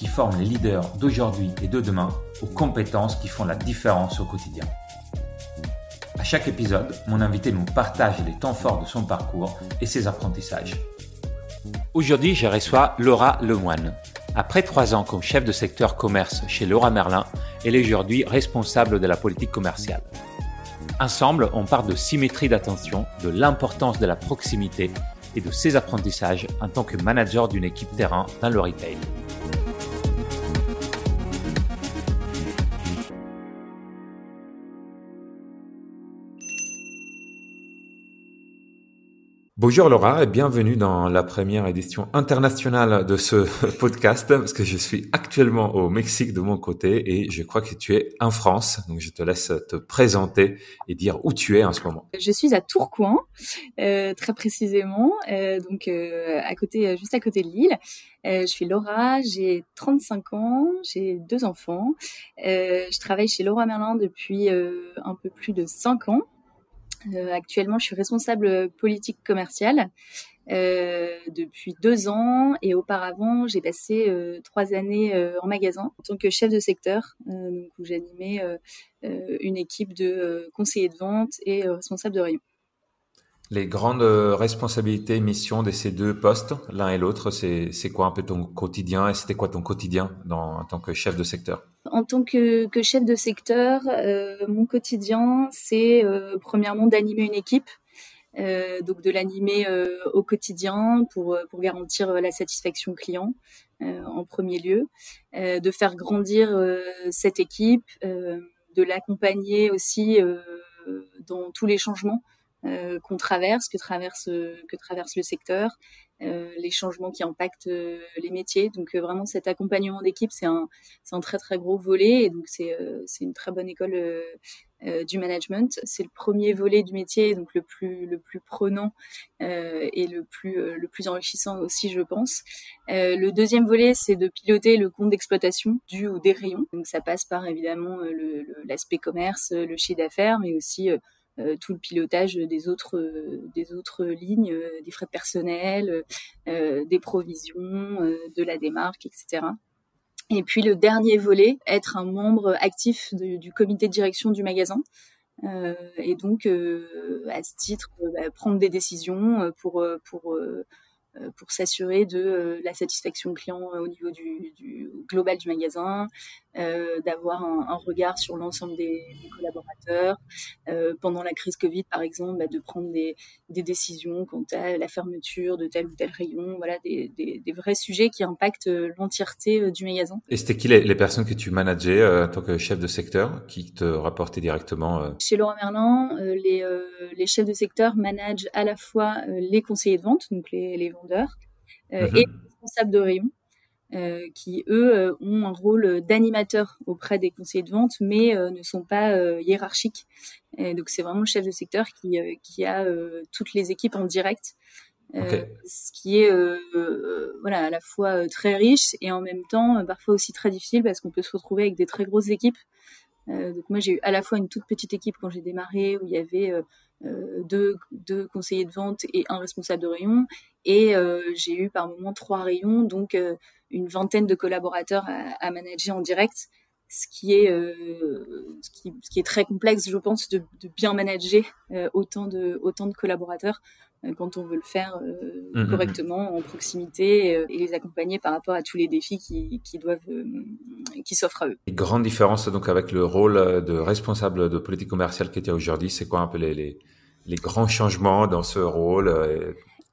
qui forme les leaders d'aujourd'hui et de demain aux compétences qui font la différence au quotidien. À chaque épisode, mon invité nous partage les temps forts de son parcours et ses apprentissages. Aujourd'hui, je reçois Laura Lemoine. Après trois ans comme chef de secteur commerce chez Laura Merlin, elle est aujourd'hui responsable de la politique commerciale. Ensemble, on parle de symétrie d'attention, de l'importance de la proximité et de ses apprentissages en tant que manager d'une équipe terrain dans le retail. Bonjour Laura et bienvenue dans la première édition internationale de ce podcast parce que je suis actuellement au Mexique de mon côté et je crois que tu es en France. Donc je te laisse te présenter et dire où tu es en ce moment. Je suis à Tourcoing, euh, très précisément, euh, donc euh, à côté, juste à côté de Lille. je suis Laura, j'ai 35 ans, j'ai deux enfants. je travaille chez Laura Merlin depuis un peu plus de 5 ans. Euh, actuellement, je suis responsable politique commerciale euh, depuis deux ans et auparavant, j'ai passé euh, trois années en magasin en tant que chef de secteur, donc où j'animais une équipe de conseillers de vente et responsables de rayon. Les grandes responsabilités, missions de ces deux postes, l'un et l'autre, c'est quoi un peu ton quotidien et c'était quoi ton quotidien en tant que chef de secteur? En tant que, chef de secteur, euh, mon quotidien, c'est euh, premièrement d'animer une équipe, euh, donc de l'animer euh, au quotidien pour, pour garantir la satisfaction client en premier lieu, de faire grandir cette équipe, de l'accompagner aussi dans tous les changements euh, qu'on traverse, que traverse, que traverse le secteur, euh, les changements qui impactent euh, les métiers. Donc vraiment cet accompagnement d'équipe, c'est un, un très très gros volet et donc c'est, une très bonne école du management. C'est le premier volet du métier, donc le plus le plus prenant et le plus le plus enrichissant aussi, je pense. le deuxième volet, c'est de piloter le compte d'exploitation du ou des rayons. Donc ça passe par évidemment l'aspect commerce, le chiffre d'affaires, mais aussi euh, tout le pilotage des autres, euh, des autres lignes, euh, des frais de personnel, des provisions, de la démarque, etc. Et puis le dernier volet, être un membre actif du comité de direction du magasin. et donc, à ce titre, bah, prendre des décisions pour, pour euh, pour s'assurer de euh, la satisfaction client euh, au niveau du global du magasin, euh, d'avoir un, un, regard sur l'ensemble des, des, collaborateurs. Euh, pendant la crise Covid, par exemple, bah, de prendre des, des, décisions quant à la fermeture de tel ou tel rayon, voilà, des, des vrais sujets qui impactent l'entièreté du magasin. Et c'était qui les, les, personnes que tu manageais en tant que chef de secteur, qui te rapportaient directement Chez Laurent Merlin, les, les chefs de secteur managent à la fois les conseillers de vente, donc les, les vendeurs euh, mhm. et les responsables de rayon. Euh, qui eux euh, ont un rôle d'animateur auprès des conseillers de vente, mais ne sont pas hiérarchiques. Et donc c'est vraiment le chef de secteur qui, qui a toutes les équipes en direct, ce qui est voilà à la fois très riche et en même temps parfois aussi très difficile parce qu'on peut se retrouver avec des très grosses équipes. donc moi j'ai eu à la fois une toute petite équipe quand j'ai démarré où il y avait euh, deux, deux, conseillers de vente et un responsable de rayon. Et euh, j'ai eu par moment trois rayons, donc euh, une vingtaine de collaborateurs à, à, manager en direct, ce qui est ce qui, ce, qui, est très complexe, je pense, de, de bien manager autant de autant de collaborateurs quand on veut le faire euh, mmh, mmh, mmh. correctement, en proximité, euh, et les accompagner par rapport à tous les défis qui, qui doivent, euh, qui s'offrent à eux. grande différence donc avec le rôle de responsable de politique commerciale qui était aujourd'hui, c'est quoi un peu les, les, les, grands changements dans ce rôle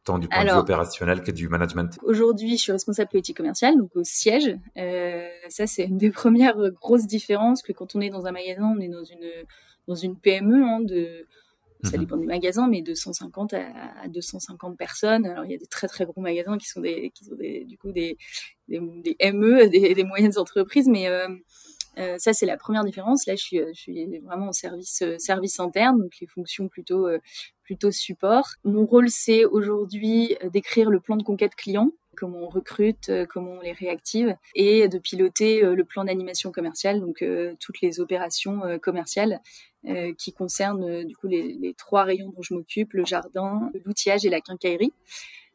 tant du point de vue opérationnel que du management Aujourd'hui, je suis responsable politique commerciale, donc au siège. Euh, ça, c'est une des premières grosses différences que quand on est dans un magasin, on est dans une dans une PME hein, de ça mhm. dépend des magasins, mais de 150 à, 250 personnes. Alors il y a des très très gros magasins qui sont des, qui sont des, du coup des, des, des ME, des, des, moyennes entreprises, mais euh, ça, c'est la première différence. Là, je suis, suis vraiment au service, service interne, donc les fonctions plutôt, support. Mon rôle, c'est aujourd'hui d'écrire le plan de conquête client comment on recrute, comment on les réactive, et de piloter le plan d'animation commerciale, donc toutes les opérations commerciales qui concernent du coup les, trois rayons dont je m'occupe, le jardin, l'outillage et la quincaillerie.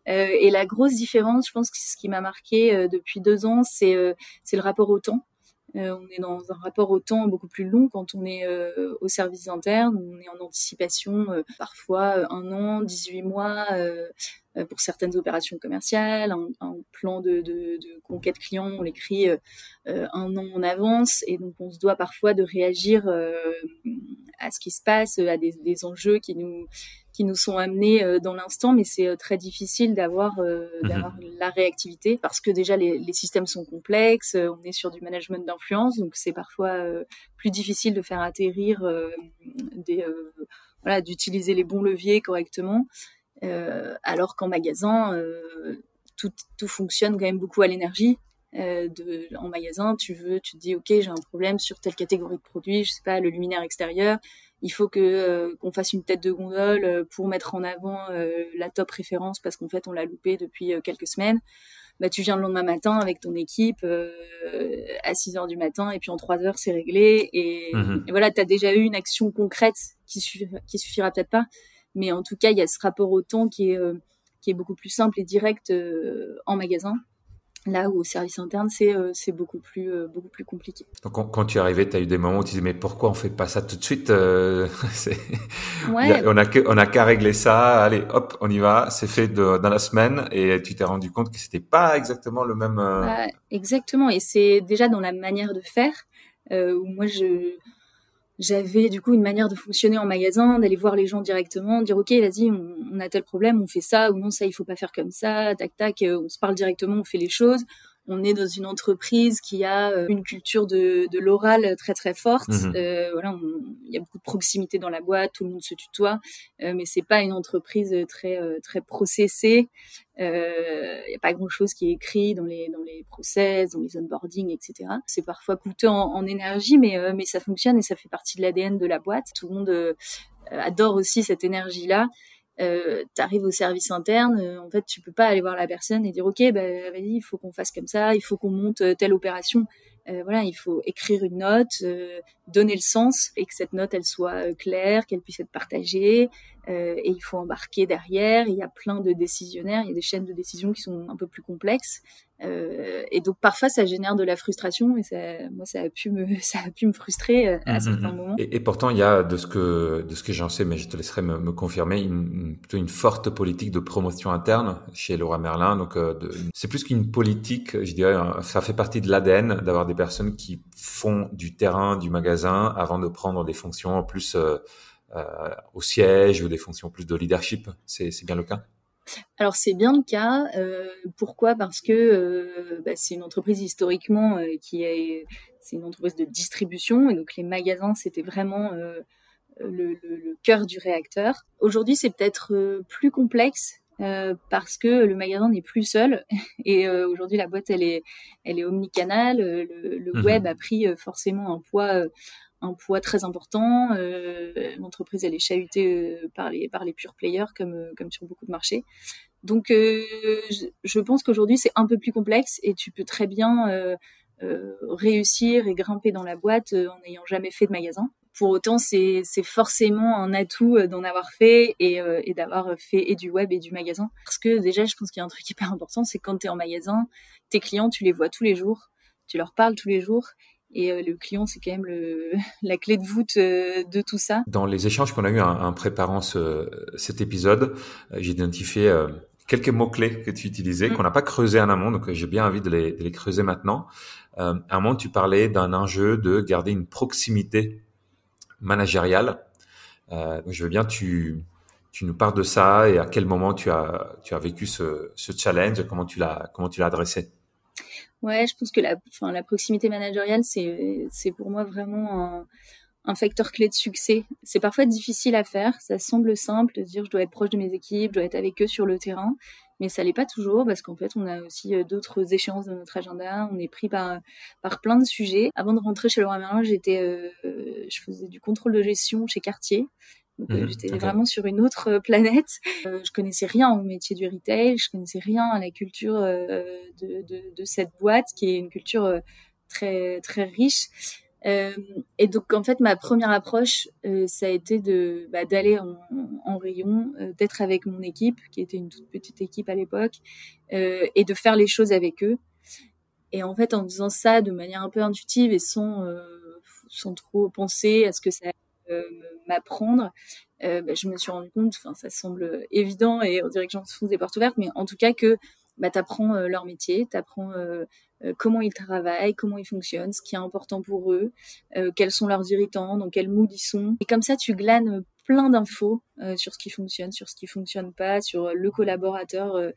et la grosse différence, je pense que ce qui m'a marqué depuis deux ans, c'est le rapport au temps. Euh, on est dans un rapport au temps beaucoup plus long quand on est euh, au service interne. On est en anticipation euh, parfois un an, 18 mois pour certaines opérations commerciales. Un, plan de, conquête client, on l'écrit un an en avance et donc on se doit parfois de réagir à ce qui se passe, à des, des enjeux qui nous qui nous sont amenés euh, dans l'instant, mais c'est euh, très difficile d'avoir euh, mhm. la réactivité parce que déjà les, les, systèmes sont complexes, on est sur du management d'influence, donc c'est parfois plus difficile de faire atterrir des voilà d'utiliser les bons leviers correctement, alors qu'en magasin tout, tout fonctionne quand même beaucoup à l'énergie. Euh, de, en magasin, tu veux, tu te dis, ok, j'ai un problème sur telle catégorie de produits, je sais pas, le luminaire extérieur, il faut que euh, qu'on fasse une tête de gondole euh, pour mettre en avant euh, la top référence parce qu'en fait on l'a loupé depuis quelques semaines. Bah, tu viens le lendemain matin avec ton équipe à 6 heures du matin et puis en 3 heures c'est réglé et, mhm. et voilà, tu as déjà eu une action concrète qui suffira, qui suffira peut-être pas, mais en tout cas, il y a ce rapport au temps qui est qui est beaucoup plus simple et direct en magasin Là où au service interne, c'est euh, c'est beaucoup plus euh, beaucoup plus compliqué. Donc quand, tu es arrivé, tu as eu des moments où tu disais mais pourquoi on fait pas ça tout de suite euh, ouais. On a on a qu'à régler ça. Allez, hop, on y va. C'est fait de, dans la semaine et tu t'es rendu compte que c'était pas exactement le même. Bah, exactement. Et c'est déjà dans la manière de faire où moi je j'avais du coup une manière de fonctionner en magasin, d'aller voir les gens directement, dire ok vas-y on, a tel problème, on fait ça ou non ça il faut pas faire comme ça, tac tac, euh, on se parle directement, on fait les choses. On est dans une entreprise qui a euh, une culture de, de l'oral très très forte. Mhm. Euh, voilà, il y a beaucoup de proximité dans la boîte, tout le monde se tutoie, euh, mais c'est pas une entreprise très euh, très processée. Il n'y a pas grand chose qui est écrit dans les dans les process, dans les onboarding, etc. C'est parfois coûteux en, en énergie, mais mais ça fonctionne et ça fait partie de l'ADN de la boîte. Tout le monde adore aussi cette énergie là euh, tu arrives au service interne, euh, en fait, tu peux pas aller voir la personne et dire ok, bah, vas-y, il faut qu'on fasse comme ça, il faut qu'on monte euh, telle opération. Euh, voilà, il faut écrire une note, euh, donner le sens et que cette note elle soit claire, qu'elle puisse être partagée. Et il faut embarquer derrière. Il y a plein de décisionnaires, il y a des chaînes de décision qui sont un peu plus complexes. Euh, et donc parfois ça génère de la frustration et ça, moi ça a pu me ça a pu me frustrer euh, à mmh, certains mmh. moments. Et, et, pourtant il y a de ce que de ce que j'en sais, mais je te laisserai me, me confirmer une, plutôt une forte politique de promotion interne chez Laura Merlin. Donc euh, c'est plus qu'une politique, je dirais, ça fait partie de l'ADN d'avoir des personnes qui font du terrain, du magasin avant de prendre des fonctions en plus euh, au siège ou des fonctions plus de leadership. C'est bien le cas? Alors c'est bien le cas. Euh, pourquoi? Parce que euh, bah, c'est une entreprise historiquement euh, qui est, c'est une entreprise de distribution et donc les magasins c'était vraiment le, le, le, cœur du réacteur. Aujourd'hui c'est peut-être plus complexe parce que le magasin n'est plus seul et aujourd'hui la boîte elle est elle est omnicanale. Le, le mmh web a pris forcément un poids un poids très important. Euh, L'entreprise, elle est chahutée euh, par les, par les pure players, comme, euh, comme sur beaucoup de marchés. Donc, je, pense qu'aujourd'hui, c'est un peu plus complexe et tu peux très bien réussir et grimper dans la boîte en n'ayant jamais fait de magasin. Pour autant, c'est forcément un atout d'en avoir fait et, et d'avoir fait et du web et du magasin. Parce que déjà, je pense qu'il y a un truc hyper important, c'est quand tu es en magasin, tes clients, tu les vois tous les jours, tu leur parles tous les jours et euh, le client, c'est quand même le, la clé de voûte euh, de tout ça. Dans les échanges qu'on a eu en, préparant ce, cet épisode, euh, j'ai identifié quelques mots-clés que tu utilisais, mm. qu'on n'a pas creusé en amont, donc j'ai bien envie de les, de les creuser maintenant. Euh, à un moment, tu parlais d'un enjeu de garder une proximité managériale. Euh, donc je veux bien tu tu nous parles de ça et à quel moment tu as tu as vécu ce, ce challenge, comment tu l'as comment tu l'as adressé. Ouais, je pense que la, enfin, la proximité managériale, c'est, c'est pour moi vraiment un, facteur clé de succès. C'est parfois difficile à faire. Ça semble simple de dire je dois être proche de mes équipes, je dois être avec eux sur le terrain. mais ça l'est pas toujours parce qu'en fait, on a aussi d'autres échéances dans notre agenda. On est pris par par plein de sujets. Avant de rentrer chez Laurent Merlin, j'étais, je faisais du contrôle de gestion chez Cartier. Mmh j'étais vraiment sur une autre planète. Euh, je connaissais rien au métier du retail, je connaissais rien à la culture de, de, de, cette boîte qui est une culture très très riche. Euh, et donc en fait ma première approche euh, ça a été de bah, d'aller en, en, rayon, euh, d'être avec mon équipe qui était une toute petite équipe à l'époque et de faire les choses avec eux. Et en fait en faisant ça de manière un peu intuitive et sans sans trop penser à ce que ça m'apprendre, bah, je me suis rendu compte, enfin ça semble évident et on dirait que j'en fonce des portes ouvertes, mais en tout cas que bah, tu apprends leur métier, tu apprends euh, comment ils travaillent, comment ils fonctionnent, ce qui est important pour eux, euh, quels sont leurs irritants, dans quel mood ils sont. Et comme ça, tu glanes plein d'infos euh, sur ce qui fonctionne, sur ce qui fonctionne pas, sur le collaborateur euh,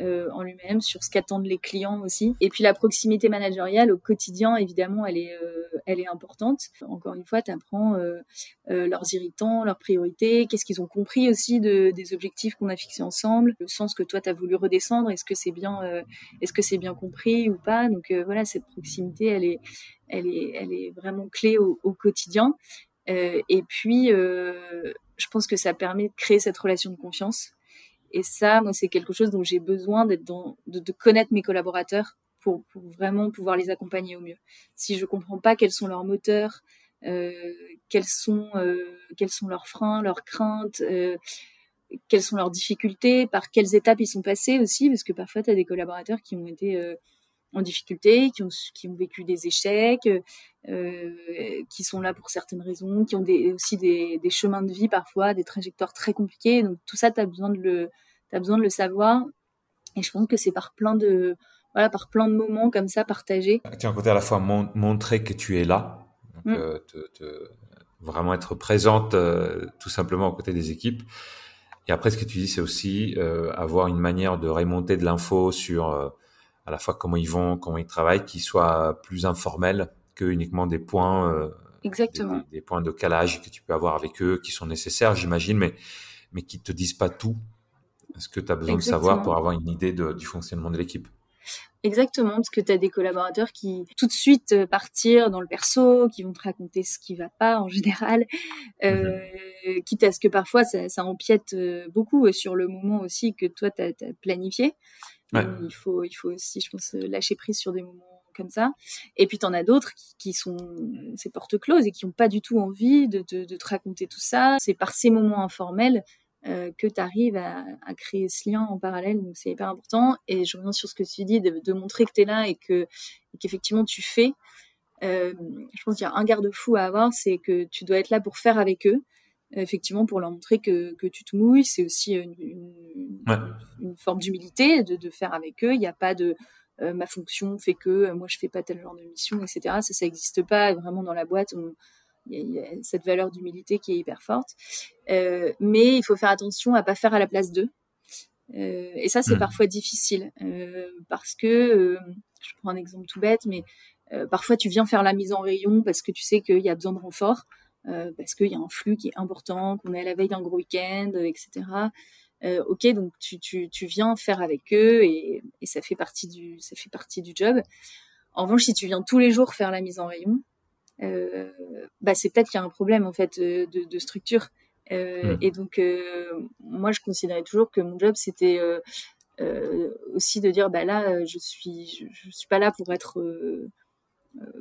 en lui-même, sur ce qu'attendent les clients aussi. Et puis la proximité managériale au quotidien, évidemment, elle est, euh, elle est importante. Encore une fois, tu apprends euh, leurs irritants, leurs priorités, qu'est-ce qu'ils ont compris aussi de, des objectifs qu'on a fixés ensemble, le sens que toi tu as voulu redescendre, est-ce que c'est bien, est-ce bien compris ou pas? Donc voilà, cette proximité, elle est, elle est, elle est vraiment clé au quotidien. et puis, je pense que ça permet de créer cette relation de confiance et ça, moi, c'est quelque chose dont j'ai besoin d'être dans, de, connaître mes collaborateurs pour, vraiment pouvoir les accompagner au mieux. Si je comprends pas quels sont leurs moteurs, euh, quels sont euh, quels sont leurs freins, leurs craintes, euh, quelles sont leurs difficultés, par quelles étapes ils sont passés aussi, parce que parfois tu as des collaborateurs qui ont été en difficulté, qui ont, qui ont vécu des échecs, euh, qui sont là pour certaines raisons, qui ont des, aussi des, des, chemins de vie parfois, des trajectoires très compliquées. Donc tout ça, tu as besoin de le, as besoin de le savoir. Et je pense que c'est par plein de, voilà, par plein de moments comme ça partagés. Tu as un côté à la fois montrer que tu es là, donc, mm. euh, te, te, vraiment être présente euh, tout simplement aux côtés des équipes. Et après, ce que tu dis, c'est aussi avoir une manière de remonter de l'info sur la fois comment ils vont, comment ils travaillent, qui soit plus informel que uniquement des points, euh, Exactement. Des, points de calage que tu peux avoir avec eux, qui sont nécessaires, j'imagine, mais mais qui te disent pas tout. Ce que tu as besoin de savoir pour avoir une idée de, du fonctionnement de l'équipe. Exactement, parce que tu as des collaborateurs qui tout de suite euh, partir dans le perso, qui vont te raconter ce qui va pas en général, euh, mmh quitte à ce que parfois ça, ça empiète euh, beaucoup sur le moment aussi que toi tu as, planifié. Il faut, il faut aussi, je pense, lâcher prise sur des moments comme ça. Et puis, tu en as d'autres qui, sont ces portes closes et qui n'ont pas du tout envie de, de, de, te raconter tout ça. C'est par ces moments informels euh, que tu arrives à, à, créer ce lien en parallèle. Donc, c'est hyper important. Et je reviens sur ce que tu dis, de, de montrer que tu es là et que qu'effectivement tu fais. Euh, je pense qu'il y a un garde-fou à avoir, c'est que tu dois être là pour faire avec eux effectivement pour leur montrer que, que tu te mouilles. C'est aussi une, une, une forme d'humilité de, de, faire avec eux. Il n'y a pas de euh, ma fonction fait que euh, moi je fais pas tel genre de mission, etc. Ça, ça n'existe pas vraiment dans la boîte. il y, a cette valeur d'humilité qui est hyper forte. Euh, mais il faut faire attention à pas faire à la place d'eux. Et ça, c'est mmh. parfois difficile parce que, je prends un exemple tout bête, mais parfois tu viens faire la mise en rayon parce que tu sais qu'il y a besoin de renfort. Euh, parce qu'il y a un flux qui est important, qu'on est à la veille d'un gros week-end, euh, etc. Euh, ok, donc tu, tu, tu, viens faire avec eux et, et, ça fait partie du ça fait partie du job. En revanche, si tu viens tous les jours faire la mise en rayon, euh, bah c'est peut-être qu'il y a un problème en fait de, de structure. Euh, mmh. Et donc moi, je considérais toujours que mon job c'était aussi de dire bah là, je suis je, je suis pas là pour être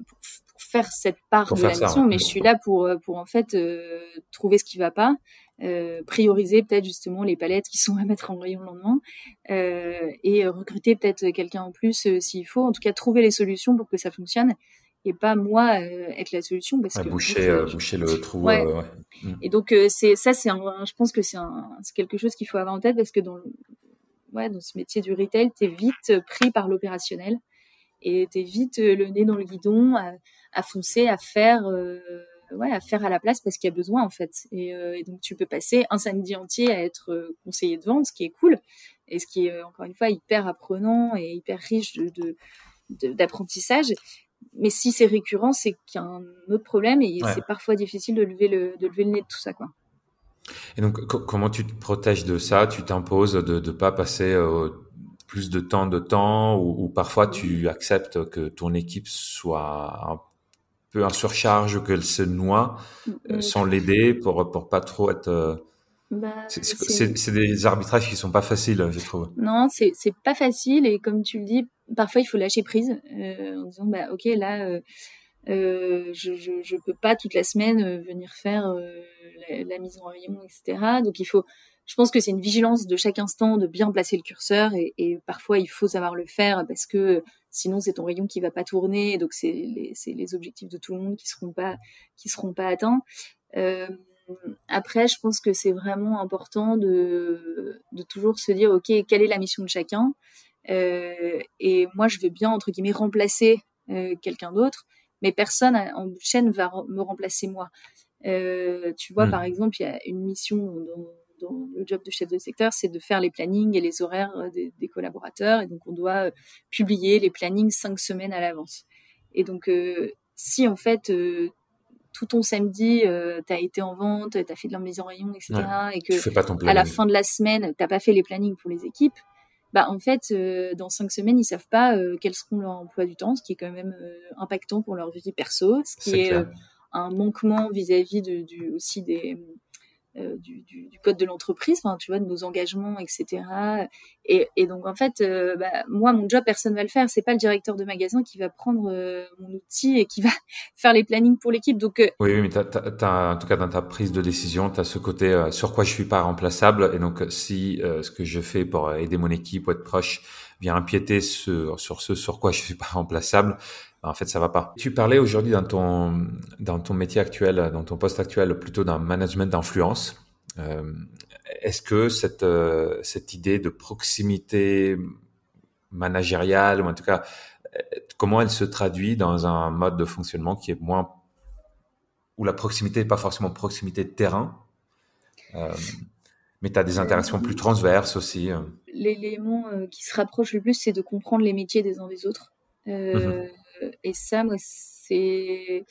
pour, faire cette part de la mission, mais je suis là pour euh, pour en fait euh, trouver ce qui va pas, euh, prioriser peut-être justement les palettes qui sont à mettre en rayon le lendemain et recruter peut-être quelqu'un en plus s'il faut. En tout cas, trouver les solutions pour que ça fonctionne et pas moi être la solution parce ouais, que boucher, boucher le trou. Ouais. ouais. Et donc c'est ça, c'est je pense que c'est c'est quelque chose qu'il faut avoir en tête parce que dans ouais dans ce métier du retail, t'es vite pris par l'opérationnel et t'es vite le nez dans le guidon à foncer, à faire, euh, ouais, à faire à la place parce qu'il y a besoin en fait. Et, euh, et, donc tu peux passer un samedi entier à être euh, conseiller de vente, ce qui est cool et ce qui est encore une fois hyper apprenant et hyper riche de d'apprentissage. Mais si c'est récurrent, c'est qu'il y a un autre problème et ouais. c'est parfois difficile de lever le de lever le nez de tout ça quoi. Et donc, comment tu te protèges de ça? Tu t'imposes de ne pas passer plus de temps de temps ou, parfois tu acceptes que ton équipe soit un peu en surcharge, qu'elle se noie euh, sans l'aider pour pour pas trop être. Euh, bah, c'est des arbitrages qui sont pas faciles, je trouve. Non, c'est c'est pas facile et comme tu le dis, parfois il faut lâcher prise euh, en disant bah ok là. Euh, je, je, je, peux pas toute la semaine venir faire la, la, mise en rayon, etc. Donc il faut, je pense que c'est une vigilance de chaque instant de bien placer le curseur et, et, parfois il faut savoir le faire parce que sinon c'est ton rayon qui va pas tourner donc c'est les, les, objectifs de tout le monde qui seront pas qui seront pas atteints. Euh, après, je pense que c'est vraiment important de, de toujours se dire ok quelle est la mission de chacun? Euh, et moi je veux bien entre guillemets remplacer euh, quelqu'un d'autre mais personne en chaîne va me remplacer moi. Tu vois, mmh. par exemple, il y a une mission dans le job de chef de secteur, c'est de faire les plannings et les horaires euh, des, collaborateurs. Et donc, on doit euh, publier les plannings cinq semaines à l'avance. Et donc, euh, si en fait, tout ton samedi, tu as été en vente, tu as fait de la mise en rayon, etc., et que à la fin de la semaine, tu pas fait les plannings pour les équipes, bah en fait, dans cinq semaines, ils savent pas quels seront leurs emplois du temps, ce qui est quand même impactant pour leur vie perso, ce qui est, un manquement vis-à-vis de, du, aussi des euh, du, du, du, code de l'entreprise, enfin, tu vois, de nos engagements, etc. Et, et donc en fait, euh, bah, moi, mon job, personne va le faire. C'est pas le directeur de magasin qui va prendre euh, mon outil et qui va faire les plannings pour l'équipe. Donc oui, oui, mais en tout cas dans ta prise de décision, tu as ce côté sur quoi je suis pas remplaçable. Et donc si ce que je fais pour aider mon équipe ou être proche vient empiéter sur, sur ce sur quoi je suis pas remplaçable, en fait, ça va pas. Tu parlais aujourd'hui dans ton, dans ton métier actuel, dans ton poste actuel, plutôt d'un management d'influence. Euh, Est-ce que cette, euh, cette idée de proximité managériale, ou en tout cas, euh, comment elle se traduit dans un mode de fonctionnement qui est moins, où la proximité n'est pas forcément proximité de terrain, euh, mais tu as des interactions plus transverses aussi. L'élément qui se rapproche le plus, c'est de comprendre les métiers des uns des autres. Euh, mmh et ça, moi, c'est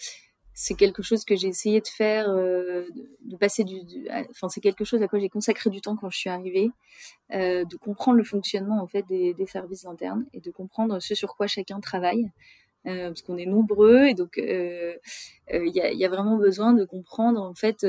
c'est quelque chose que j'ai essayé de faire, euh, de passer du, enfin c'est quelque chose à quoi j'ai consacré du temps quand je suis arrivée, euh, de comprendre le fonctionnement en fait des, des, services internes et de comprendre ce sur quoi chacun travaille, euh, parce qu'on est nombreux et donc il y a, y, a, vraiment besoin de comprendre en fait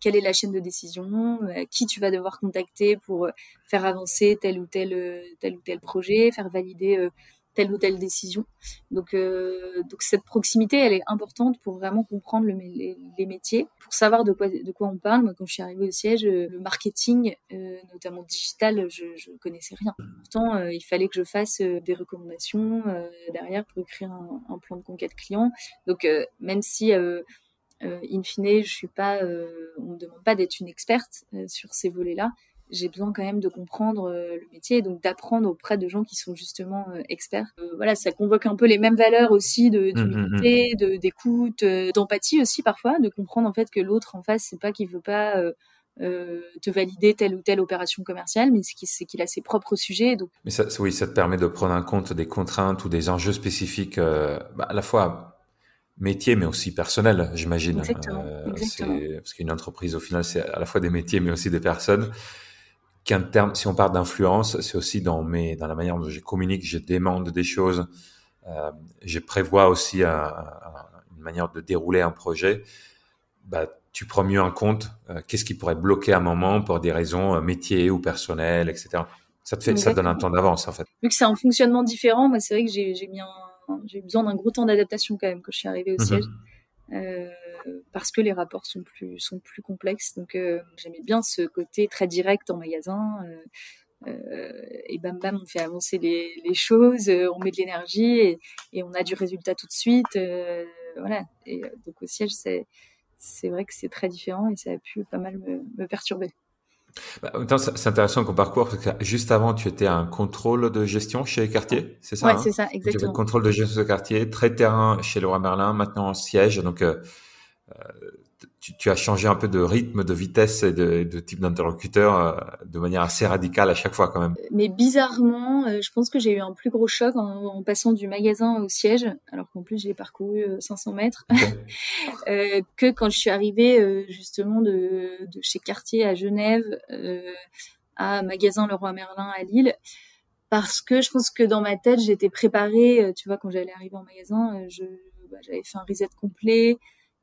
quelle est la chaîne de décision, qui tu vas devoir contacter pour faire avancer tel ou tel tel ou tel projet, faire valider telle ou telle décision. Donc, euh, donc cette proximité, elle est importante pour vraiment comprendre le, les, métiers, pour savoir de quoi, on parle. Moi, quand je suis arrivée au siège, euh, le marketing, euh, notamment digital, je ne connaissais rien. Pourtant, il fallait que je fasse des recommandations derrière pour écrire un, un, plan de conquête client. Donc, même si in fine, je suis pas, on me demande pas d'être une experte sur ces volets-là j'ai besoin quand même de comprendre euh, le métier et donc d'apprendre auprès de gens qui sont justement euh, experts. Euh, voilà, ça convoque un peu les mêmes valeurs aussi de mmh, mmh, d'humilité, mmh. de d'écoute, d'empathie aussi parfois, de comprendre en fait que l'autre en face, c'est pas qu'il veut pas euh, te valider telle ou telle opération commerciale, mais c'est qu'il a ses propres sujets. Donc... Mais ça, oui, ça te permet de prendre en compte des contraintes ou des enjeux spécifiques, bah, à la fois métier, mais aussi personnel, j'imagine. Exactement. exactement. Parce qu'une entreprise, au final, c'est à la fois des métiers, mais aussi des personnes qu'un terme, si on parle d'influence, c'est aussi dans mes, dans la manière dont je communique, je demande des choses, euh, je prévois aussi un, un, une manière de dérouler un projet. Bah, tu prends mieux en compte euh, qu'est-ce qui pourrait bloquer un moment pour des raisons euh, métiers ou personnelles, etc. Ça te fait, ça te donne un temps d'avance en fait. Vu que c'est un fonctionnement différent, moi c'est vrai que j'ai mis j'ai besoin d'un gros temps d'adaptation quand même quand je suis arrivée au mhm. siège. Euh, parce que les rapports sont plus sont plus complexes. Donc euh, j'aimais bien ce côté très direct en magasin. Euh, et bam bam, on fait avancer les, les choses, on met de l'énergie et, et, on a du résultat tout de suite. voilà. Et donc au siège, c'est c'est vrai que c'est très différent et ça a pu pas mal me, me perturber. Bah, c'est intéressant qu'on parcours parce que juste avant, tu étais un contrôle de gestion chez Cartier, c'est ça Oui, hein? c'est ça, exactement. contrôle de gestion de Cartier, très terrain chez Leroy Merlin, maintenant en siège. Donc, euh, euh, tu, tu, as changé un peu de rythme, de vitesse et de, de type d'interlocuteur euh, de manière assez radicale à chaque fois quand même. Mais bizarrement, euh, je pense que j'ai eu un plus gros choc en, en, passant du magasin au siège, alors qu'en plus j'ai parcouru 500 mètres, euh, que quand je suis arrivée justement de, de, chez Cartier à Genève à magasin Leroy Merlin à Lille parce que je pense que dans ma tête j'étais préparée. Tu vois, quand j'allais arriver en magasin, je bah, j'avais fait un reset complet.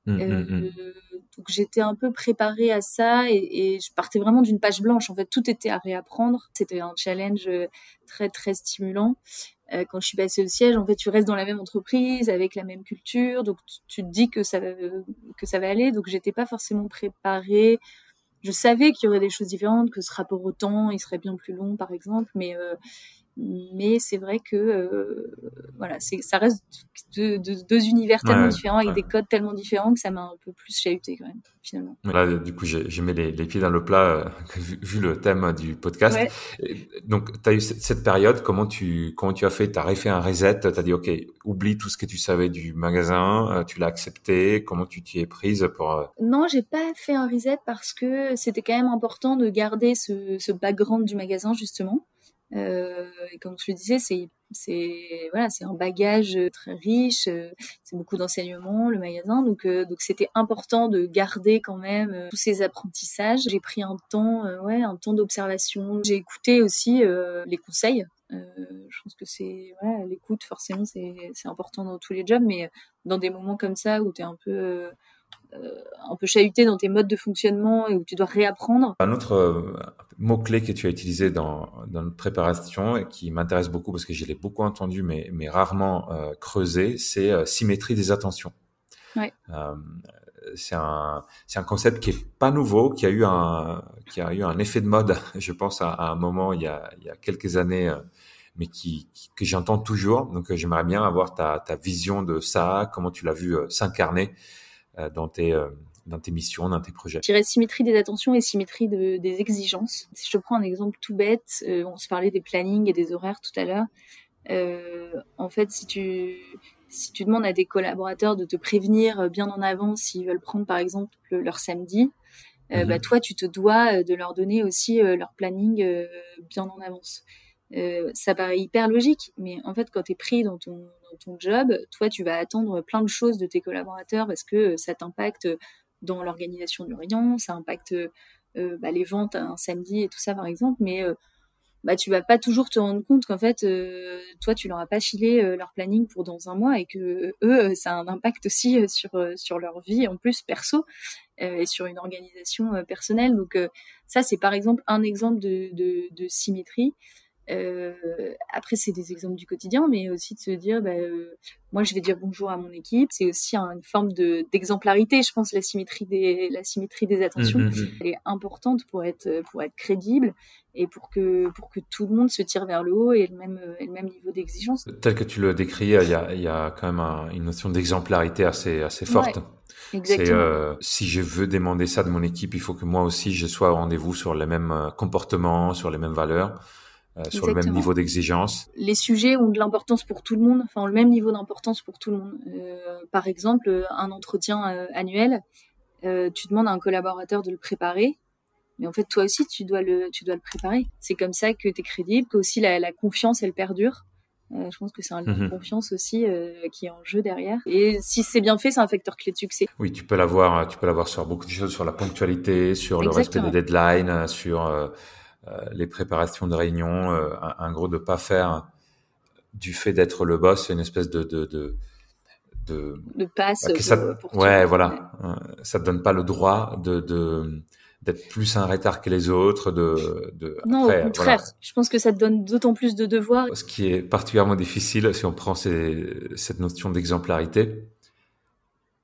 Mmh, mmh, mmh. Euh, donc j'étais un peu préparée à ça et, et je partais vraiment d'une page blanche. En fait, tout était à réapprendre. C'était un challenge très très stimulant. Euh, quand je suis passée au siège, en fait, tu restes dans la même entreprise avec la même culture, donc tu, te dis que ça va que ça va aller. Donc j'étais pas forcément préparée. Je savais qu'il y aurait des choses différentes, que ce rapport au temps, il serait bien plus long, par exemple, mais euh, mais c'est vrai que euh, voilà, ça reste deux, univers tellement différents avec des codes tellement différents que ça m'a un peu plus chahuté quand même finalement. Là, du coup, j'ai mis les, pieds dans le plat euh, vu, le thème du podcast. donc, tu as eu cette, période. Comment tu comment tu as fait? Tu as refait un reset. Tu as dit ok, oublie tout ce que tu savais du magasin. Euh, tu l'as accepté. Comment tu t'y es prise pour Non, j'ai pas fait un reset parce que c'était quand même important de garder ce, ce background du magasin justement. Euh, et comme je le disais, c'est c'est voilà, c'est un bagage très riche, euh, c'est beaucoup d'enseignements le magasin, donc euh, donc c'était important de garder quand même euh, tous ces apprentissages. J'ai pris un temps, ouais, un temps d'observation. J'ai écouté aussi les conseils. je pense que c'est voilà, l'écoute forcément c'est c'est important dans tous les jobs, mais dans des moments comme ça où tu es un peu un peu chahuté dans tes modes de fonctionnement et où tu dois réapprendre. Un autre mot-clé que tu as utilisé dans, dans notre préparation et qui m'intéresse beaucoup parce que je l'ai beaucoup entendu mais, mais rarement euh, creusé, c'est euh, symétrie des attentions. Ouais. Euh, c'est un, c'est un concept qui est pas nouveau, qui a eu un, qui a eu un effet de mode, je pense, à, un moment il y a, il y a quelques années, euh, mais qui, que j'entends toujours. Donc, j'aimerais bien avoir ta, ta vision de ça, comment tu l'as vu s'incarner dans tes, dans tes missions, dans tes projets Je dirais symétrie des attentions et symétrie des exigences. Si je prends un exemple tout bête, euh, on se parlait des plannings et des horaires tout à l'heure. Euh, en fait, si tu si tu demandes à des collaborateurs de te prévenir bien en avance s'ils veulent prendre par exemple leur samedi, euh, bah, mhm. toi tu te dois de leur donner aussi leur planning bien en avance. ça paraît hyper logique, mais en fait, quand tu es pris dans ton, ton job, toi, tu vas attendre plein de choses de tes collaborateurs parce que ça t'impacte dans l'organisation du rayon, ça impacte euh, bah, les ventes un samedi et tout ça par exemple, mais euh, bah, tu vas pas toujours te rendre compte qu'en fait, euh, toi, tu leur as pas filé leur planning pour dans un mois et que eux, ça a un impact aussi sur sur leur vie en plus perso et sur une organisation personnelle. Donc ça, c'est par exemple un exemple de, de symétrie. Euh, après, c'est des exemples du quotidien, mais aussi de se dire, bah, euh, moi, je vais dire bonjour à mon équipe. C'est aussi une forme de d'exemplarité. Je pense la symétrie des la symétrie des attentions, mmh, mmh, mmh. elle est importante pour être pour être crédible et pour que pour que tout le monde se tire vers le haut et le même le même niveau d'exigence. Tel que tu le décris, il y a il y a quand même une notion d'exemplarité assez assez forte. Exactement. Euh, si je veux demander ça de mon équipe, il faut que moi aussi je sois au rendez-vous sur les mêmes euh, comportements, sur les mêmes valeurs. Euh, sur le même niveau d'exigence. Les sujets ont de l'importance pour tout le monde, enfin le même niveau d'importance pour tout le monde. Euh, par exemple, un entretien euh, annuel, tu demandes à un collaborateur de le préparer, mais en fait toi aussi tu dois le tu dois le préparer. C'est comme ça que tu es crédible, que aussi la, la confiance elle perdure. je pense que c'est un lien de mhm. confiance aussi qui est en jeu derrière. Et si c'est bien fait, c'est un facteur clé de succès. Oui, tu peux l'avoir, tu peux l'avoir sur beaucoup de choses, sur la ponctualité, sur le respect des deadlines, sur euh, les préparations de réunion, euh, un, gros de pas faire du fait d'être le boss une espèce de de de, de, de passe ça, ouais voilà. Ça te donne pas le droit de, de d'être plus un retard que les autres de, de non au contraire. Je pense que ça te donne d'autant plus de devoirs. Ce qui est particulièrement difficile si on prend cette notion d'exemplarité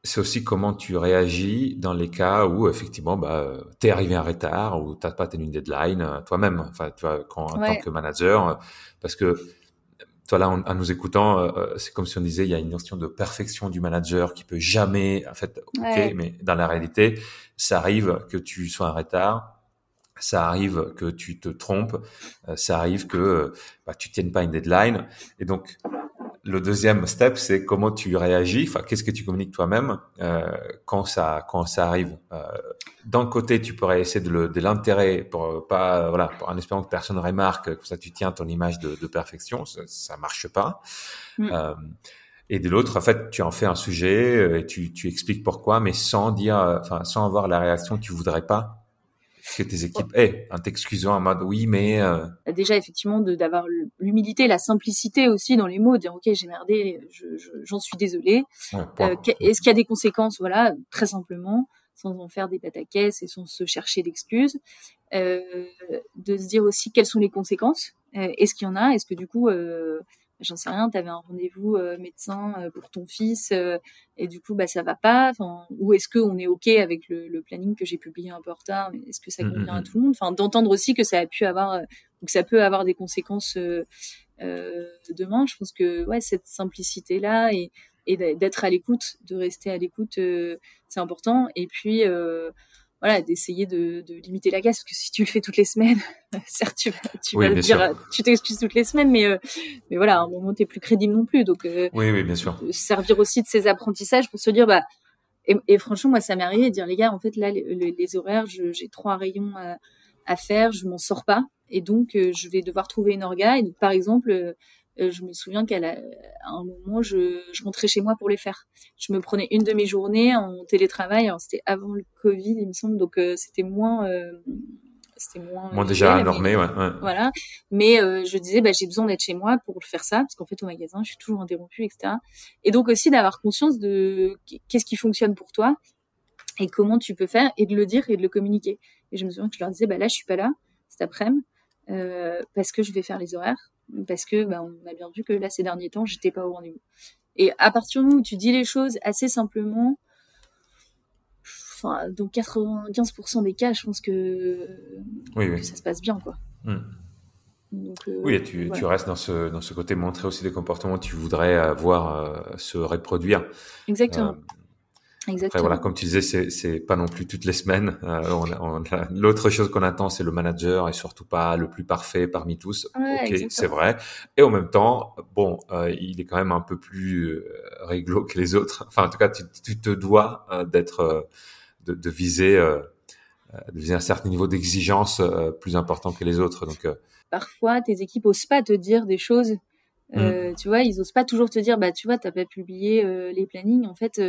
c'est aussi comment tu réagis dans les cas où effectivement bah t'es arrivé en retard ou t'as pas tenu une deadline euh, toi-même enfin tu vois quand en tant que manager euh, parce que toi là en, nous écoutant euh, c'est comme si on disait il y a une notion de perfection du manager qui peut jamais en fait ok mais dans la réalité ça arrive que tu sois en retard ça arrive que tu te trompes ça arrive que bah, tu tiennes pas une deadline. Et donc le deuxième step, c'est comment tu réagis. Enfin, qu'est-ce que tu communiques toi-même euh, quand ça quand ça arrive. Euh, D'un côté, tu pourrais essayer de l'intérêt pour pas voilà, pour, en espérant que personne remarque que ça tu tiens ton image de, de perfection. Ça, ça marche pas. Mm. Euh, et de l'autre, en fait, tu en fais un sujet euh, et tu, tu expliques pourquoi, mais sans dire, enfin, sans avoir la réaction que tu voudrais pas que tes équipes aient, en t'excusant en mode oui, mais euh... déjà effectivement d'avoir l'humilité, la simplicité aussi dans les mots, dire ok j'ai merdé, j'en je, suis désolé. euh, Est-ce qu'il y a des conséquences Voilà, très simplement, sans en faire des pataquès et sans se chercher d'excuses. Euh, de se dire aussi quelles sont les conséquences. Est-ce qu'il y en a Est-ce que du coup j'en sais rien, tu avais un rendez-vous euh, médecin euh, pour ton fils euh, et du coup bah ça va pas, enfin ou est-ce que on est OK avec le, le planning que j'ai publié un peu en retard, mais est-ce que ça mmh, convient mmh, à tout le monde? Enfin d'entendre aussi que ça a pu avoir que ça peut avoir des conséquences demain, je pense que ouais cette simplicité là et et d'être à l'écoute, de rester à l'écoute, c'est important. Et puis, euh, voilà, d'essayer de, de, limiter la casse, parce que si tu le fais toutes les semaines, certes, tu, tu vas le dire, tu t'excuses toutes les semaines, mais, euh, mais voilà, à un moment, t'es plus crédible non plus. Donc, euh, oui, oui, bien sûr. Servir aussi de ces apprentissages pour se dire, bah, et, et franchement, moi, ça m'est arrivé de dire, les gars, en fait, là, les, les, horaires, j'ai trois rayons à, à faire, je m'en sors pas, et donc, euh, je vais devoir trouver une orga. Et donc, par exemple, euh, je me souviens qu'à un moment, je, je, rentrais chez moi pour les faire. Je me prenais une demi-journée en télétravail. Alors, c'était avant le Covid, il me semble, donc euh, c'était moins. Euh, c'était moins, moins déjà normé, ouais, ouais, Voilà. Mais je disais, bah, j'ai besoin d'être chez moi pour faire ça, parce qu'en fait, au magasin, je suis toujours interrompue, etc. Et donc aussi d'avoir conscience de qu'est-ce qui fonctionne pour toi et comment tu peux faire, et de le dire et de le communiquer. Et je me souviens que je leur disais, bah là, je suis pas là cet après-midi, parce que je vais faire les horaires parce que bah, on a bien vu que là ces derniers temps j'étais pas au rendez-vous. Et à partir du moment où tu dis les choses assez simplement, enfin dans 95% des cas, je pense que, oui, oui. ça se passe bien quoi. Mmh. Donc, euh, oui, et tu, tu, restes dans ce, dans ce côté montrer aussi des comportements que tu voudrais voir euh, se reproduire. Exactement. Euh, Exactement. Après, voilà, comme tu disais, c'est, c'est pas non plus toutes les semaines. Euh, on, on, l'autre chose qu'on attend, c'est le manager et surtout pas le plus parfait parmi tous. Ouais, ok, exactement. c'est vrai. Et en même temps, bon, euh, il est quand même un peu plus euh, réglo que les autres. Enfin, en tout cas, tu, tu te dois euh, d'être, euh, de, de, viser, euh, de viser un certain niveau d'exigence plus important que les autres. Donc, parfois, tes équipes osent pas te dire des choses. Mm. Tu vois, ils osent pas toujours te dire, bah, tu vois, t'as pas publié les plannings. En fait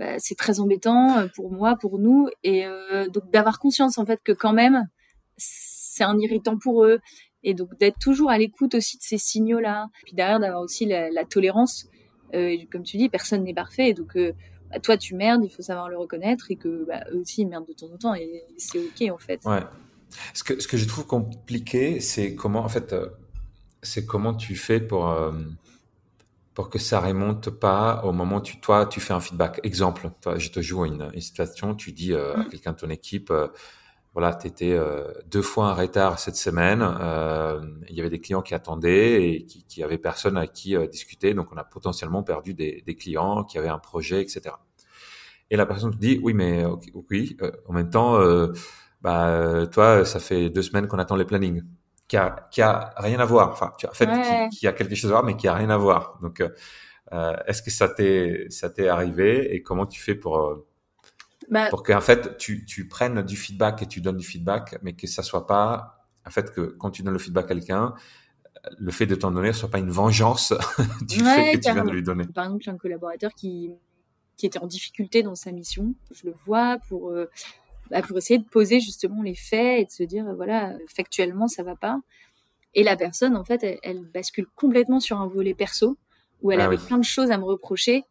bah, c'est très embêtant euh, pour moi, pour nous, et euh, donc d'avoir conscience en fait que quand même c'est un irritant pour eux, et donc d'être toujours à l'écoute aussi de ces signaux-là, puis derrière d'avoir aussi la, tolérance. Euh, comme tu dis, personne n'est parfait, donc bah, toi tu merdes, il faut savoir le reconnaître, et que bah, eux aussi ils merdent de temps en temps, et c'est ok en fait. Ouais. Ce que ce que je trouve compliqué, c'est comment en fait, c'est comment tu fais pour pour que ça remonte pas au moment où tu, toi, tu fais un feedback. Exemple, toi, je te joue une, une situation, tu dis euh, à quelqu'un de ton équipe, euh, voilà, tu étais euh, deux fois en retard cette semaine, euh, il y avait des clients qui attendaient et qui, qui avaient personne à qui euh, discuter, donc on a potentiellement perdu des, des, clients qui avaient un projet, etc. Et la personne te dit, oui, mais oui, euh, en même temps, bah, toi, ça fait deux semaines qu'on attend les plannings qui a, qui a rien à voir. Enfin, tu, en fait, ouais. qui, qui, a quelque chose à voir, mais qui a rien à voir. Donc, euh, est-ce que ça t'est, ça t'est arrivé et comment tu fais pour, euh, bah, pour qu'en fait, tu, tu prennes du feedback et tu donnes du feedback, mais que ça soit pas, en fait, que quand tu donnes le feedback à quelqu'un, le fait de t'en donner soit pas une vengeance du ouais, fait que tu viens de lui donner. Par exemple, un collaborateur qui, qui était en difficulté dans sa mission, je le vois pour, euh, bah, pour essayer de poser justement les faits et de se dire voilà factuellement ça va pas et la personne en fait elle, elle bascule complètement sur un volet perso où elle Ah avait oui. plein de choses à me reprocher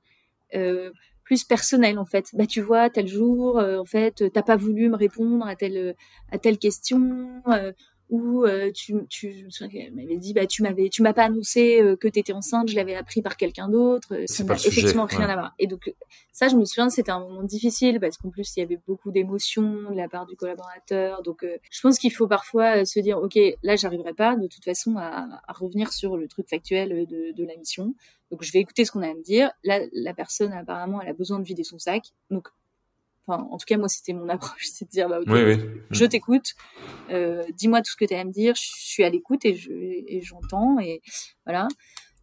euh, plus personnelles en fait bah tu vois tel jour euh, en fait t'as pas voulu me répondre à telle à telle question euh, ou euh, tu tu je me souviens qu'elle m'avait dit bah tu m'avais tu m'as pas annoncé euh, que t'étais enceinte je l'avais appris par quelqu'un d'autre Euh, ça n'a sujet, effectivement rien ouais. à voir. Et donc ça je me souviens c'était un moment difficile parce qu'en plus il y avait beaucoup d'émotions de la part du collaborateur. Donc euh, je pense qu'il faut parfois euh, se dire ok là j'arriverai pas de toute façon à, à revenir sur le truc factuel de, de la mission. Donc je vais écouter ce qu'on a à me dire. Là la personne apparemment elle a besoin de vider son sac. Donc Enfin, en tout cas, moi, c'était mon approche, c'est de dire, bah, Oui, oui. je t'écoute, euh, dis-moi tout ce que tu as à me dire, je suis à l'écoute et je et j'entends et voilà.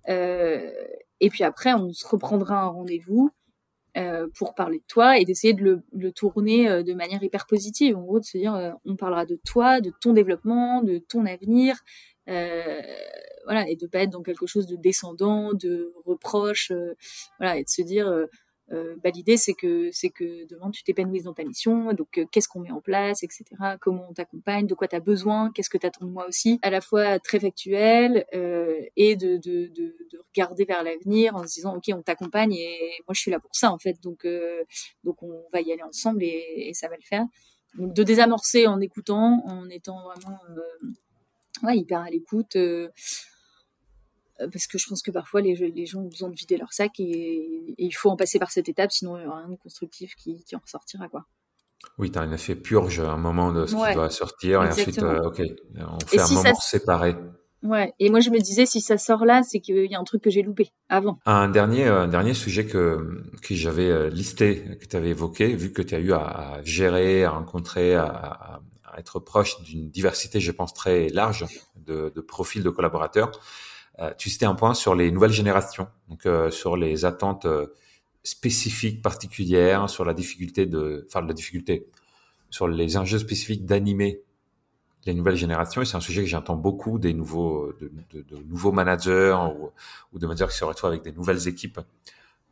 Euh, et puis après, on se reprendra un rendez-vous euh, pour parler de toi et d'essayer de le, le tourner de manière hyper positive. En gros, de se dire, on parlera de toi, de ton développement, de ton avenir, euh, voilà, et de pas être dans quelque chose de descendant, de reproche, euh, voilà, et de se dire, euh, euh, bah, l'idée c'est que c'est que demain tu t'épanouisses dans ta mission. Donc euh, qu'est-ce qu'on met en place etc comment on t'accompagne de quoi tu as besoin qu'est-ce que tu attends de moi aussi à la fois très factuel euh, et de, de, de, de, regarder vers l'avenir en se disant ok on t'accompagne et moi je suis là pour ça en fait. Donc euh, donc on va y aller ensemble et, et, ça va le faire. Donc de désamorcer en écoutant en étant vraiment ouais, hyper à l'écoute euh, parce que je pense que parfois les, les, gens ont besoin de vider leur sac et, il faut en passer par cette étape, sinon il n'y aura rien de constructif qui, qui en ressortira. Quoi. Oui, tu as un effet purge à un moment de ce qui doit sortir et ensuite, euh, ok, on fait un moment séparé. Ouais, et moi je me disais si ça sort là, c'est qu'il y a un truc que j'ai loupé avant. Un dernier, un dernier sujet que, que j'avais euh, listé, que tu avais évoqué, vu que tu as eu à, gérer, à rencontrer, à, à être proche d'une diversité, je pense, très large de, de profils de collaborateurs. Euh, tu citais un point sur les nouvelles générations, donc euh, sur les attentes euh, spécifiques particulières, sur la difficulté de, enfin la difficulté, sur les enjeux spécifiques d'animer les nouvelles générations. Et c'est un sujet que j'entends beaucoup des nouveaux, de, de, de nouveaux managers ou, ou, de managers qui se retrouvent avec des nouvelles équipes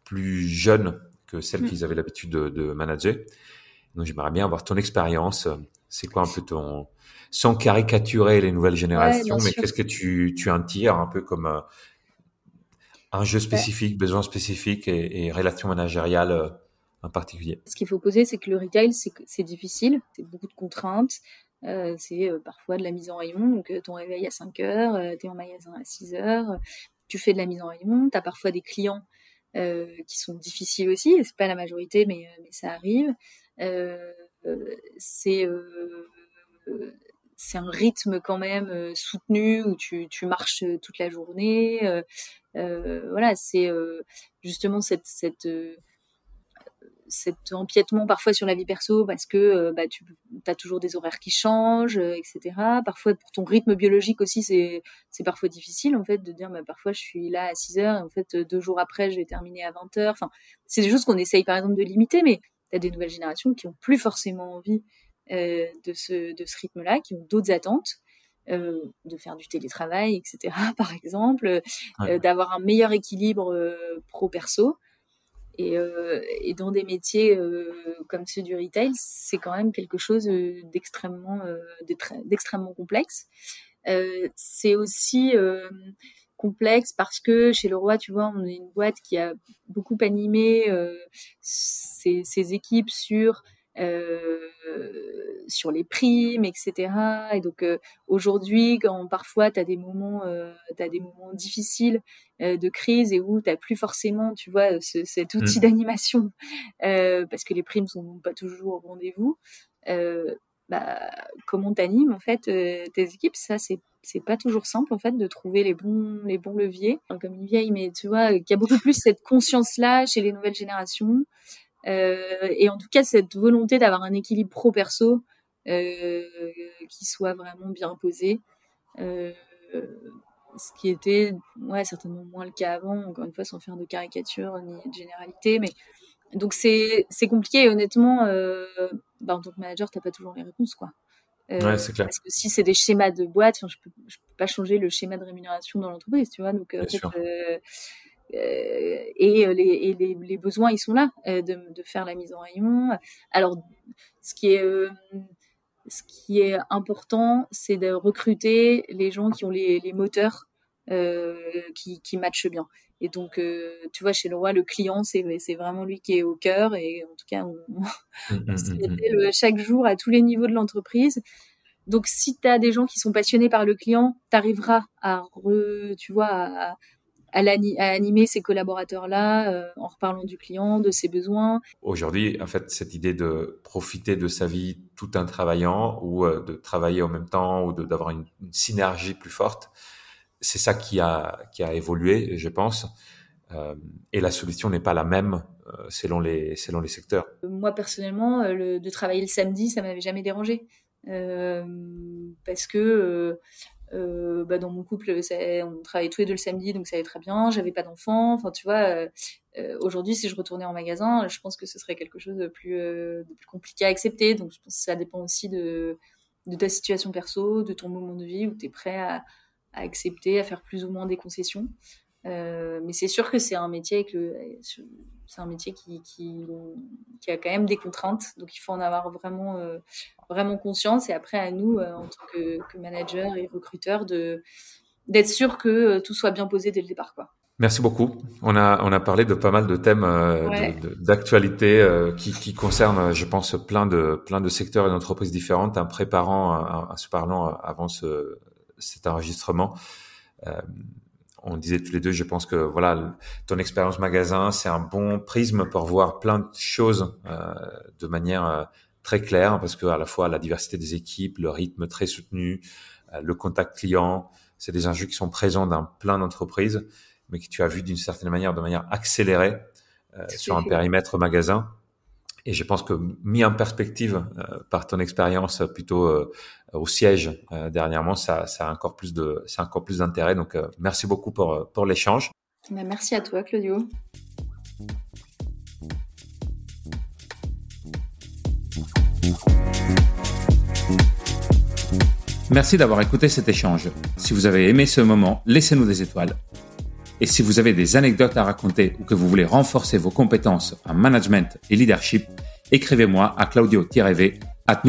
plus jeunes que celles mmh. qu'ils avaient l'habitude de, de, manager. Donc j'aimerais bien avoir ton expérience. C'est quoi un peu ton, sans caricaturer les nouvelles générations, mais qu'est-ce que tu, tu en tires un peu comme euh, un jeu spécifique, besoin spécifique et, et relation managériale euh, en particulier? Ce qu'il faut poser, c'est que le retail, c'est difficile, c'est beaucoup de contraintes. Euh, c'est parfois de la mise en rayon, donc ton réveil à 5 heures, tu es en magasin à 6 heures, tu fais de la mise en rayon, tu as parfois des clients qui sont difficiles aussi, c'est pas la majorité, mais, mais ça arrive. c'est c'est un rythme quand même euh, soutenu où tu, tu, marches euh, toute la journée. Euh, voilà, c'est justement cette, cette cet empiètement parfois sur la vie perso parce que bah, tu as toujours des horaires qui changent, etc. Parfois pour ton rythme biologique aussi, c'est parfois difficile en fait de dire bah, parfois je suis là à 6 heures et en fait deux jours après je vais terminer à 20 heures. Enfin, c'est des choses qu'on essaye par exemple de limiter, mais tu as des nouvelles générations qui ont plus forcément envie euh, de ce, de ce rythme-là, qui ont d'autres attentes. Euh, de faire du télétravail, etc. Par exemple, euh, d'avoir un meilleur équilibre pro-perso. Et, et, dans des métiers comme ceux du retail, c'est quand même quelque chose d'extrêmement d'extrêmement complexe. c'est aussi complexe parce que chez Leroy, tu vois, on est une boîte qui a beaucoup animé ses, ses, équipes sur sur les primes, etc. Et donc euh, aujourd'hui, quand parfois tu as des moments, euh, as des moments difficiles de crise et où t'as plus forcément, tu vois, ce, cet mmh. outil d'animation parce que les primes sont pas toujours au rendez-vous. Bah, comment t'animes en fait tes équipes? Ça, c'est c'est pas toujours simple en fait de trouver les bons les bons leviers. comme une vieille, mais tu vois, qu'il y a beaucoup plus cette conscience là chez les nouvelles générations. Euh, et en tout cas, cette volonté d'avoir un équilibre pro-perso euh, qui soit vraiment bien posé euh, ce qui était ouais, certainement moins le cas avant, encore une fois, sans faire de caricature ni de généralité. Mais donc c'est compliqué et honnêtement, euh, bah, en tant que manager, t'as pas toujours les réponses. quoi. Euh, ouais, c'est clair. Parce que si c'est des schémas de boîte, je peux, je peux pas changer le schéma de rémunération dans l'entreprise, tu vois. Donc, en fait, euh, et, les, et les, les, besoins, ils sont là euh, de, de, faire la mise en rayon. Alors, ce qui est euh, ce qui est important, c'est de recruter les gens qui ont les, les moteurs euh, qui, qui matchent bien. Et donc, euh, tu vois, chez le roi, le client, c'est vraiment lui qui est au cœur. Et en tout cas, on, on mmh, mmh, mmh, chaque jour à tous les niveaux de l'entreprise. Donc, si tu as des gens qui sont passionnés par le client, tu arriveras à, re, tu vois, à, à, animer ces collaborateurs-là euh, en reparlant du client, de ses besoins. Aujourd'hui, en fait, cette idée de profiter de sa vie tout en travaillant ou euh, de travailler en même temps ou d'avoir une, une, synergie plus forte, c'est ça qui a, qui a évolué, je pense. Euh, et la solution n'est pas la même selon, les, selon les secteurs. Moi, personnellement, le, de travailler le samedi, ça m'avait jamais dérangé. parce que euh, bah, dans mon couple, on travaillait tous les deux le samedi, donc ça allait très bien. J'avais pas d'enfants. Enfin, tu vois, euh, euh, aujourd'hui, si je retournais en magasin, je pense que ce serait quelque chose de plus, de plus compliqué à accepter. Donc, je pense que ça dépend aussi de, ta situation perso, de ton moment de vie où tu es prêt à, accepter, à faire plus ou moins des concessions. Mais c'est sûr que c'est un métier avec le, c'est un métier qui, qui, qui, a quand même des contraintes, donc il faut en avoir vraiment, vraiment conscience. Et après, à nous, en tant que, que manager et recruteur, de d'être sûr que tout soit bien posé dès le départ, quoi. Merci beaucoup. On a, on a parlé de pas mal de thèmes euh, d'actualité euh, qui, qui concernent, je pense, plein de, plein de secteurs et d'entreprises différentes. En préparant, en se parlant avant ce, cet enregistrement, euh, on disait tous les deux, je pense que voilà, ton expérience magasin, c'est un bon prisme pour voir plein de choses euh, de manière euh, très claire, parce que à la fois la diversité des équipes, le rythme très soutenu, le contact client, c'est des enjeux qui sont présents dans plein d'entreprises mais que tu as vu d'une certaine manière, de manière accélérée euh, sur un périmètre magasin. Et je pense que mis en perspective euh, par ton expérience plutôt euh, au siège dernièrement, ça, ça, a encore plus de, c'est encore plus d'intérêt. Donc, merci beaucoup pour, pour l'échange. Merci à toi, Claudio. Merci d'avoir écouté cet échange. Si vous avez aimé ce moment, laissez-nous des étoiles et si vous avez des anecdotes à raconter ou que vous voulez renforcer vos compétences en management et leadership, écrivez-moi à claudio-v at.